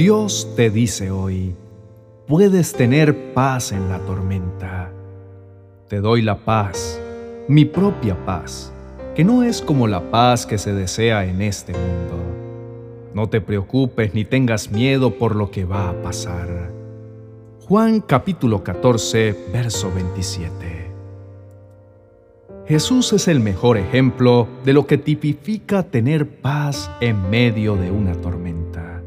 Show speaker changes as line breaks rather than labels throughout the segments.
Dios te dice hoy, puedes tener paz en la tormenta. Te doy la paz, mi propia paz, que no es como la paz que se desea en este mundo. No te preocupes ni tengas miedo por lo que va a pasar. Juan capítulo 14, verso 27. Jesús es el mejor ejemplo de lo que tipifica tener paz en medio de una tormenta.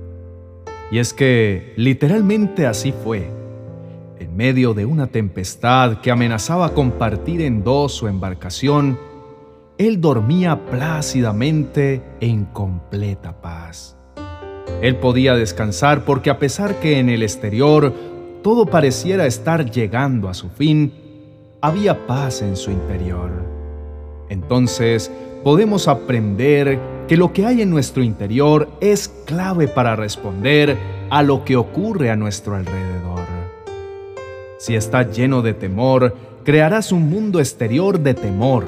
Y es que literalmente así fue. En medio de una tempestad que amenazaba con partir en dos su embarcación, él dormía plácidamente en completa paz. Él podía descansar porque a pesar que en el exterior todo pareciera estar llegando a su fin, había paz en su interior. Entonces podemos aprender que lo que hay en nuestro interior es clave para responder a lo que ocurre a nuestro alrededor. Si estás lleno de temor, crearás un mundo exterior de temor.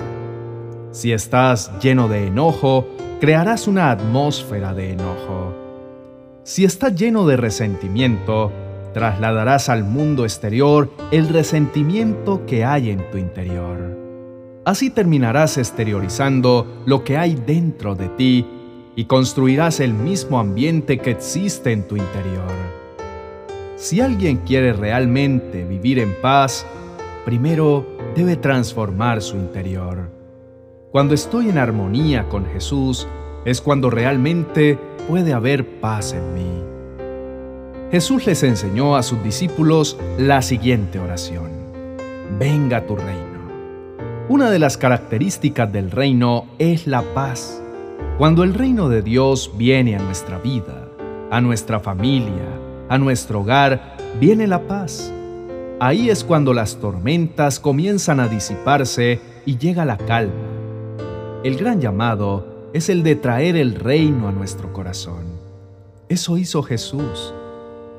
Si estás lleno de enojo, crearás una atmósfera de enojo. Si estás lleno de resentimiento, trasladarás al mundo exterior el resentimiento que hay en tu interior. Así terminarás exteriorizando lo que hay dentro de ti y construirás el mismo ambiente que existe en tu interior. Si alguien quiere realmente vivir en paz, primero debe transformar su interior. Cuando estoy en armonía con Jesús, es cuando realmente puede haber paz en mí. Jesús les enseñó a sus discípulos la siguiente oración. Venga tu reino. Una de las características del reino es la paz. Cuando el reino de Dios viene a nuestra vida, a nuestra familia, a nuestro hogar, viene la paz. Ahí es cuando las tormentas comienzan a disiparse y llega la calma. El gran llamado es el de traer el reino a nuestro corazón. Eso hizo Jesús.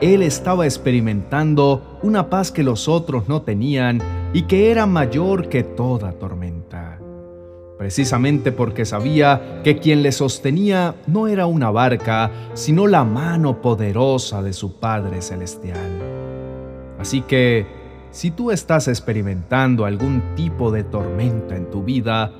Él estaba experimentando una paz que los otros no tenían y que era mayor que toda tormenta. Precisamente porque sabía que quien le sostenía no era una barca, sino la mano poderosa de su Padre Celestial. Así que, si tú estás experimentando algún tipo de tormenta en tu vida,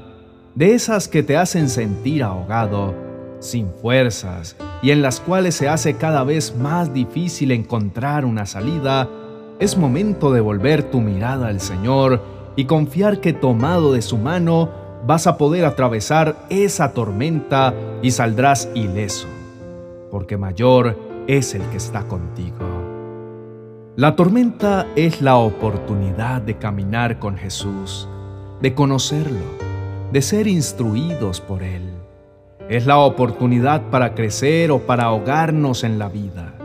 de esas que te hacen sentir ahogado, sin fuerzas y en las cuales se hace cada vez más difícil encontrar una salida, es momento de volver tu mirada al Señor y confiar que tomado de su mano vas a poder atravesar esa tormenta y saldrás ileso, porque mayor es el que está contigo. La tormenta es la oportunidad de caminar con Jesús, de conocerlo, de ser instruidos por Él. Es la oportunidad para crecer o para ahogarnos en la vida.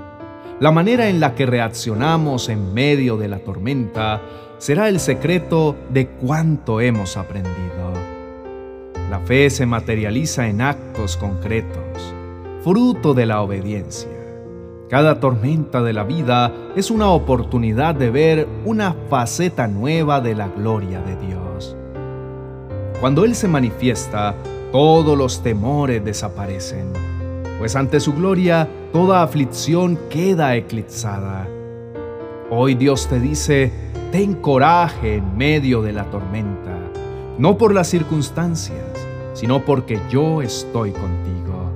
La manera en la que reaccionamos en medio de la tormenta será el secreto de cuánto hemos aprendido. La fe se materializa en actos concretos, fruto de la obediencia. Cada tormenta de la vida es una oportunidad de ver una faceta nueva de la gloria de Dios. Cuando Él se manifiesta, todos los temores desaparecen, pues ante su gloria toda aflicción queda eclipsada. Hoy Dios te dice, ten coraje en medio de la tormenta, no por las circunstancias, sino porque yo estoy contigo.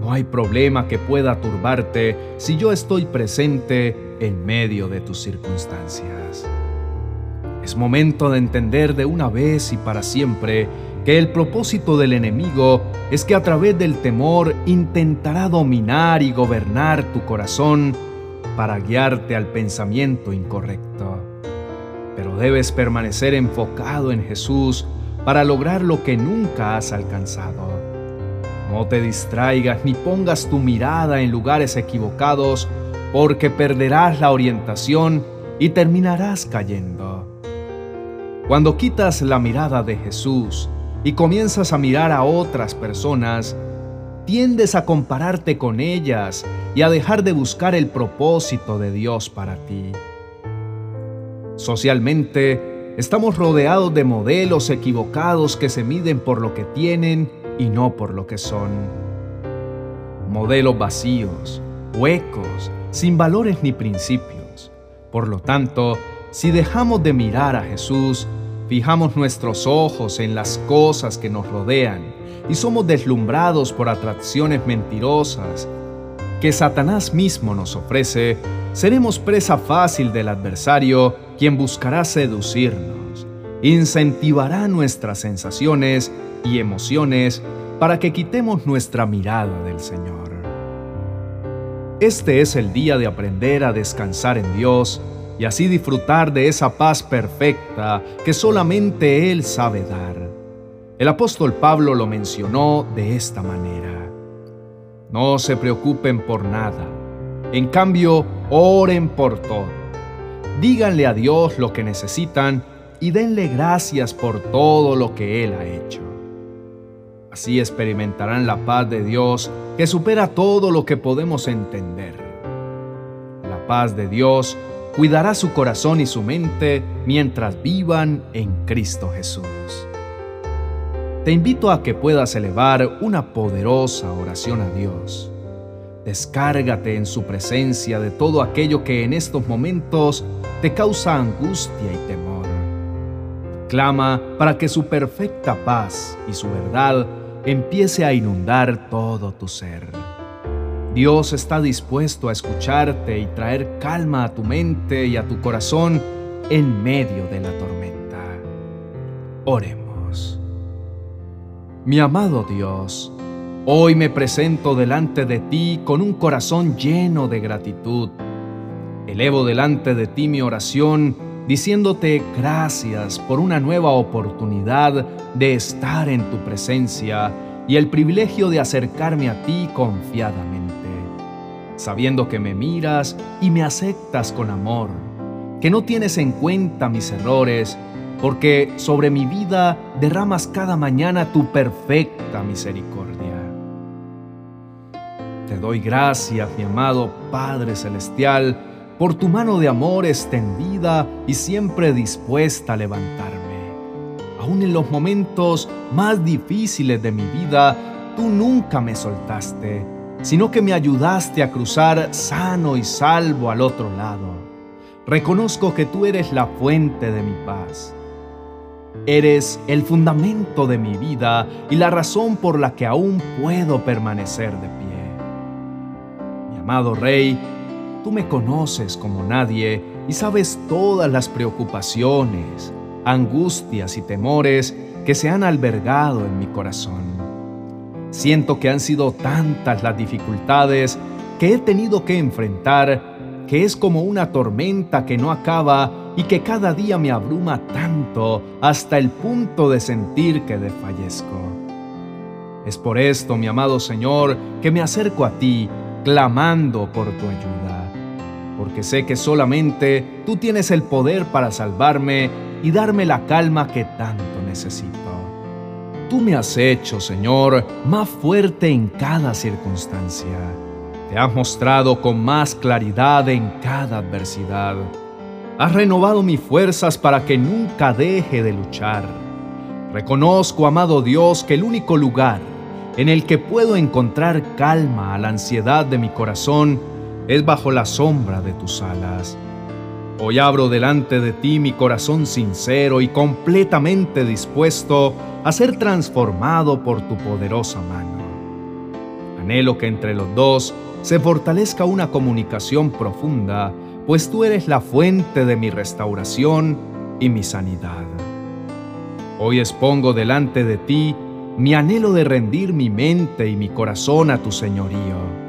No hay problema que pueda turbarte si yo estoy presente en medio de tus circunstancias. Es momento de entender de una vez y para siempre que el propósito del enemigo es que a través del temor intentará dominar y gobernar tu corazón para guiarte al pensamiento incorrecto. Pero debes permanecer enfocado en Jesús para lograr lo que nunca has alcanzado. No te distraigas ni pongas tu mirada en lugares equivocados porque perderás la orientación y terminarás cayendo. Cuando quitas la mirada de Jesús y comienzas a mirar a otras personas, tiendes a compararte con ellas y a dejar de buscar el propósito de Dios para ti. Socialmente, estamos rodeados de modelos equivocados que se miden por lo que tienen y no por lo que son. Modelos vacíos, huecos, sin valores ni principios. Por lo tanto, si dejamos de mirar a Jesús, fijamos nuestros ojos en las cosas que nos rodean y somos deslumbrados por atracciones mentirosas que Satanás mismo nos ofrece, seremos presa fácil del adversario quien buscará seducirnos, incentivará nuestras sensaciones y emociones para que quitemos nuestra mirada del Señor. Este es el día de aprender a descansar en Dios y así disfrutar de esa paz perfecta que solamente Él sabe dar. El apóstol Pablo lo mencionó de esta manera. No se preocupen por nada, en cambio, oren por todo. Díganle a Dios lo que necesitan y denle gracias por todo lo que Él ha hecho. Así experimentarán la paz de Dios que supera todo lo que podemos entender. La paz de Dios cuidará su corazón y su mente mientras vivan en Cristo Jesús. Te invito a que puedas elevar una poderosa oración a Dios. Descárgate en su presencia de todo aquello que en estos momentos te causa angustia y temor. Clama para que su perfecta paz y su verdad empiece a inundar todo tu ser. Dios está dispuesto a escucharte y traer calma a tu mente y a tu corazón en medio de la tormenta. Oremos. Mi amado Dios, hoy me presento delante de ti con un corazón lleno de gratitud. Elevo delante de ti mi oración diciéndote gracias por una nueva oportunidad de estar en tu presencia y el privilegio de acercarme a ti confiadamente, sabiendo que me miras y me aceptas con amor, que no tienes en cuenta mis errores, porque sobre mi vida derramas cada mañana tu perfecta misericordia. Te doy gracias, mi amado Padre Celestial, por tu mano de amor extendida y siempre dispuesta a levantarme. Aún en los momentos más difíciles de mi vida, tú nunca me soltaste, sino que me ayudaste a cruzar sano y salvo al otro lado. Reconozco que tú eres la fuente de mi paz. Eres el fundamento de mi vida y la razón por la que aún puedo permanecer de pie. Mi amado Rey, Tú me conoces como nadie y sabes todas las preocupaciones, angustias y temores que se han albergado en mi corazón. Siento que han sido tantas las dificultades que he tenido que enfrentar que es como una tormenta que no acaba y que cada día me abruma tanto hasta el punto de sentir que desfallezco. Es por esto, mi amado Señor, que me acerco a ti clamando por tu ayuda porque sé que solamente tú tienes el poder para salvarme y darme la calma que tanto necesito. Tú me has hecho, Señor, más fuerte en cada circunstancia. Te has mostrado con más claridad en cada adversidad. Has renovado mis fuerzas para que nunca deje de luchar. Reconozco, amado Dios, que el único lugar en el que puedo encontrar calma a la ansiedad de mi corazón es bajo la sombra de tus alas. Hoy abro delante de ti mi corazón sincero y completamente dispuesto a ser transformado por tu poderosa mano. Anhelo que entre los dos se fortalezca una comunicación profunda, pues tú eres la fuente de mi restauración y mi sanidad. Hoy expongo delante de ti mi anhelo de rendir mi mente y mi corazón a tu señorío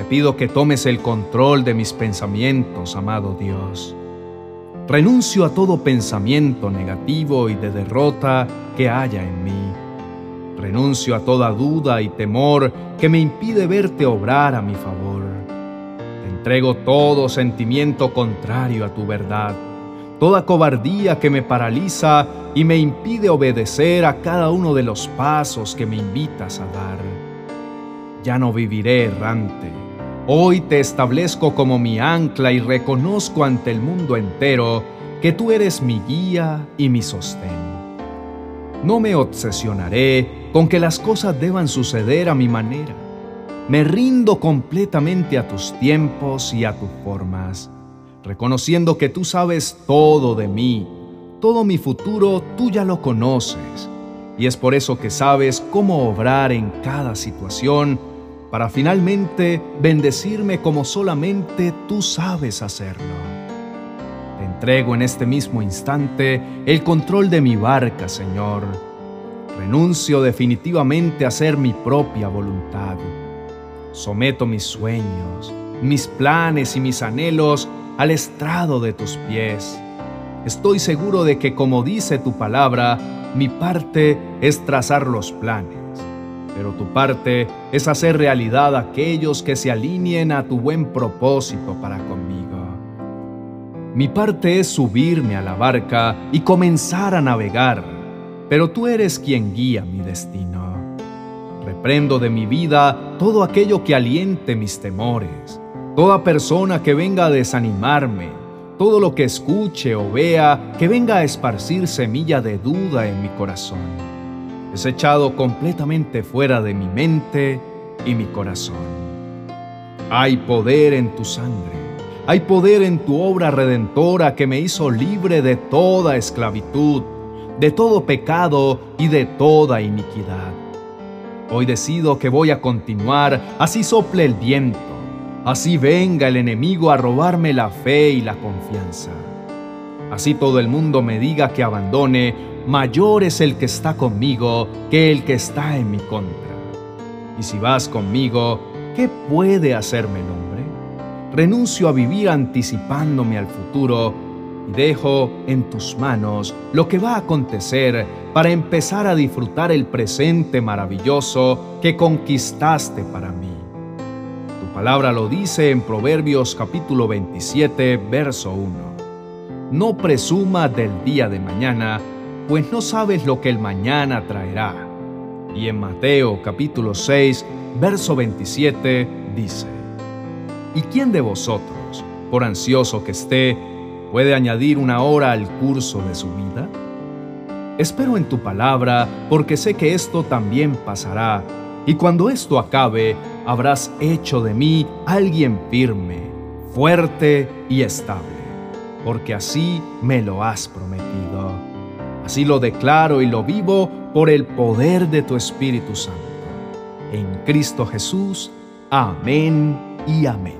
te pido que tomes el control de mis pensamientos, amado Dios. Renuncio a todo pensamiento negativo y de derrota que haya en mí. Renuncio a toda duda y temor que me impide verte obrar a mi favor. Te entrego todo sentimiento contrario a tu verdad, toda cobardía que me paraliza y me impide obedecer a cada uno de los pasos que me invitas a dar. Ya no viviré errante Hoy te establezco como mi ancla y reconozco ante el mundo entero que tú eres mi guía y mi sostén. No me obsesionaré con que las cosas deban suceder a mi manera. me rindo completamente a tus tiempos y a tus formas, reconociendo que tú sabes todo de mí, todo mi futuro tú ya lo conoces, y es por eso que sabes cómo obrar en cada situación para finalmente bendecirme como solamente tú sabes hacerlo. Te entrego en este mismo instante el control de mi barca, Señor. Renuncio definitivamente a hacer mi propia voluntad. Someto mis sueños, mis planes y mis anhelos al estrado de tus pies. Estoy seguro de que como dice tu palabra, mi parte es trazar los planes pero tu parte es hacer realidad aquellos que se alineen a tu buen propósito para conmigo. Mi parte es subirme a la barca y comenzar a navegar, pero tú eres quien guía mi destino. Reprendo de mi vida todo aquello que aliente mis temores, toda persona que venga a desanimarme, todo lo que escuche o vea que venga a esparcir semilla de duda en mi corazón es echado completamente fuera de mi mente y mi corazón. Hay poder en tu sangre, hay poder en tu obra redentora que me hizo libre de toda esclavitud, de todo pecado y de toda iniquidad. Hoy decido que voy a continuar, así sople el viento, así venga el enemigo a robarme la fe y la confianza. Así todo el mundo me diga que abandone, mayor es el que está conmigo que el que está en mi contra. Y si vas conmigo, ¿qué puede hacerme el hombre? Renuncio a vivir anticipándome al futuro y dejo en tus manos lo que va a acontecer para empezar a disfrutar el presente maravilloso que conquistaste para mí. Tu palabra lo dice en Proverbios capítulo 27, verso 1. No presuma del día de mañana, pues no sabes lo que el mañana traerá. Y en Mateo capítulo 6, verso 27 dice, ¿Y quién de vosotros, por ansioso que esté, puede añadir una hora al curso de su vida? Espero en tu palabra, porque sé que esto también pasará, y cuando esto acabe, habrás hecho de mí alguien firme, fuerte y estable, porque así me lo has prometido. Así lo declaro y lo vivo por el poder de tu Espíritu Santo. En Cristo Jesús. Amén y amén.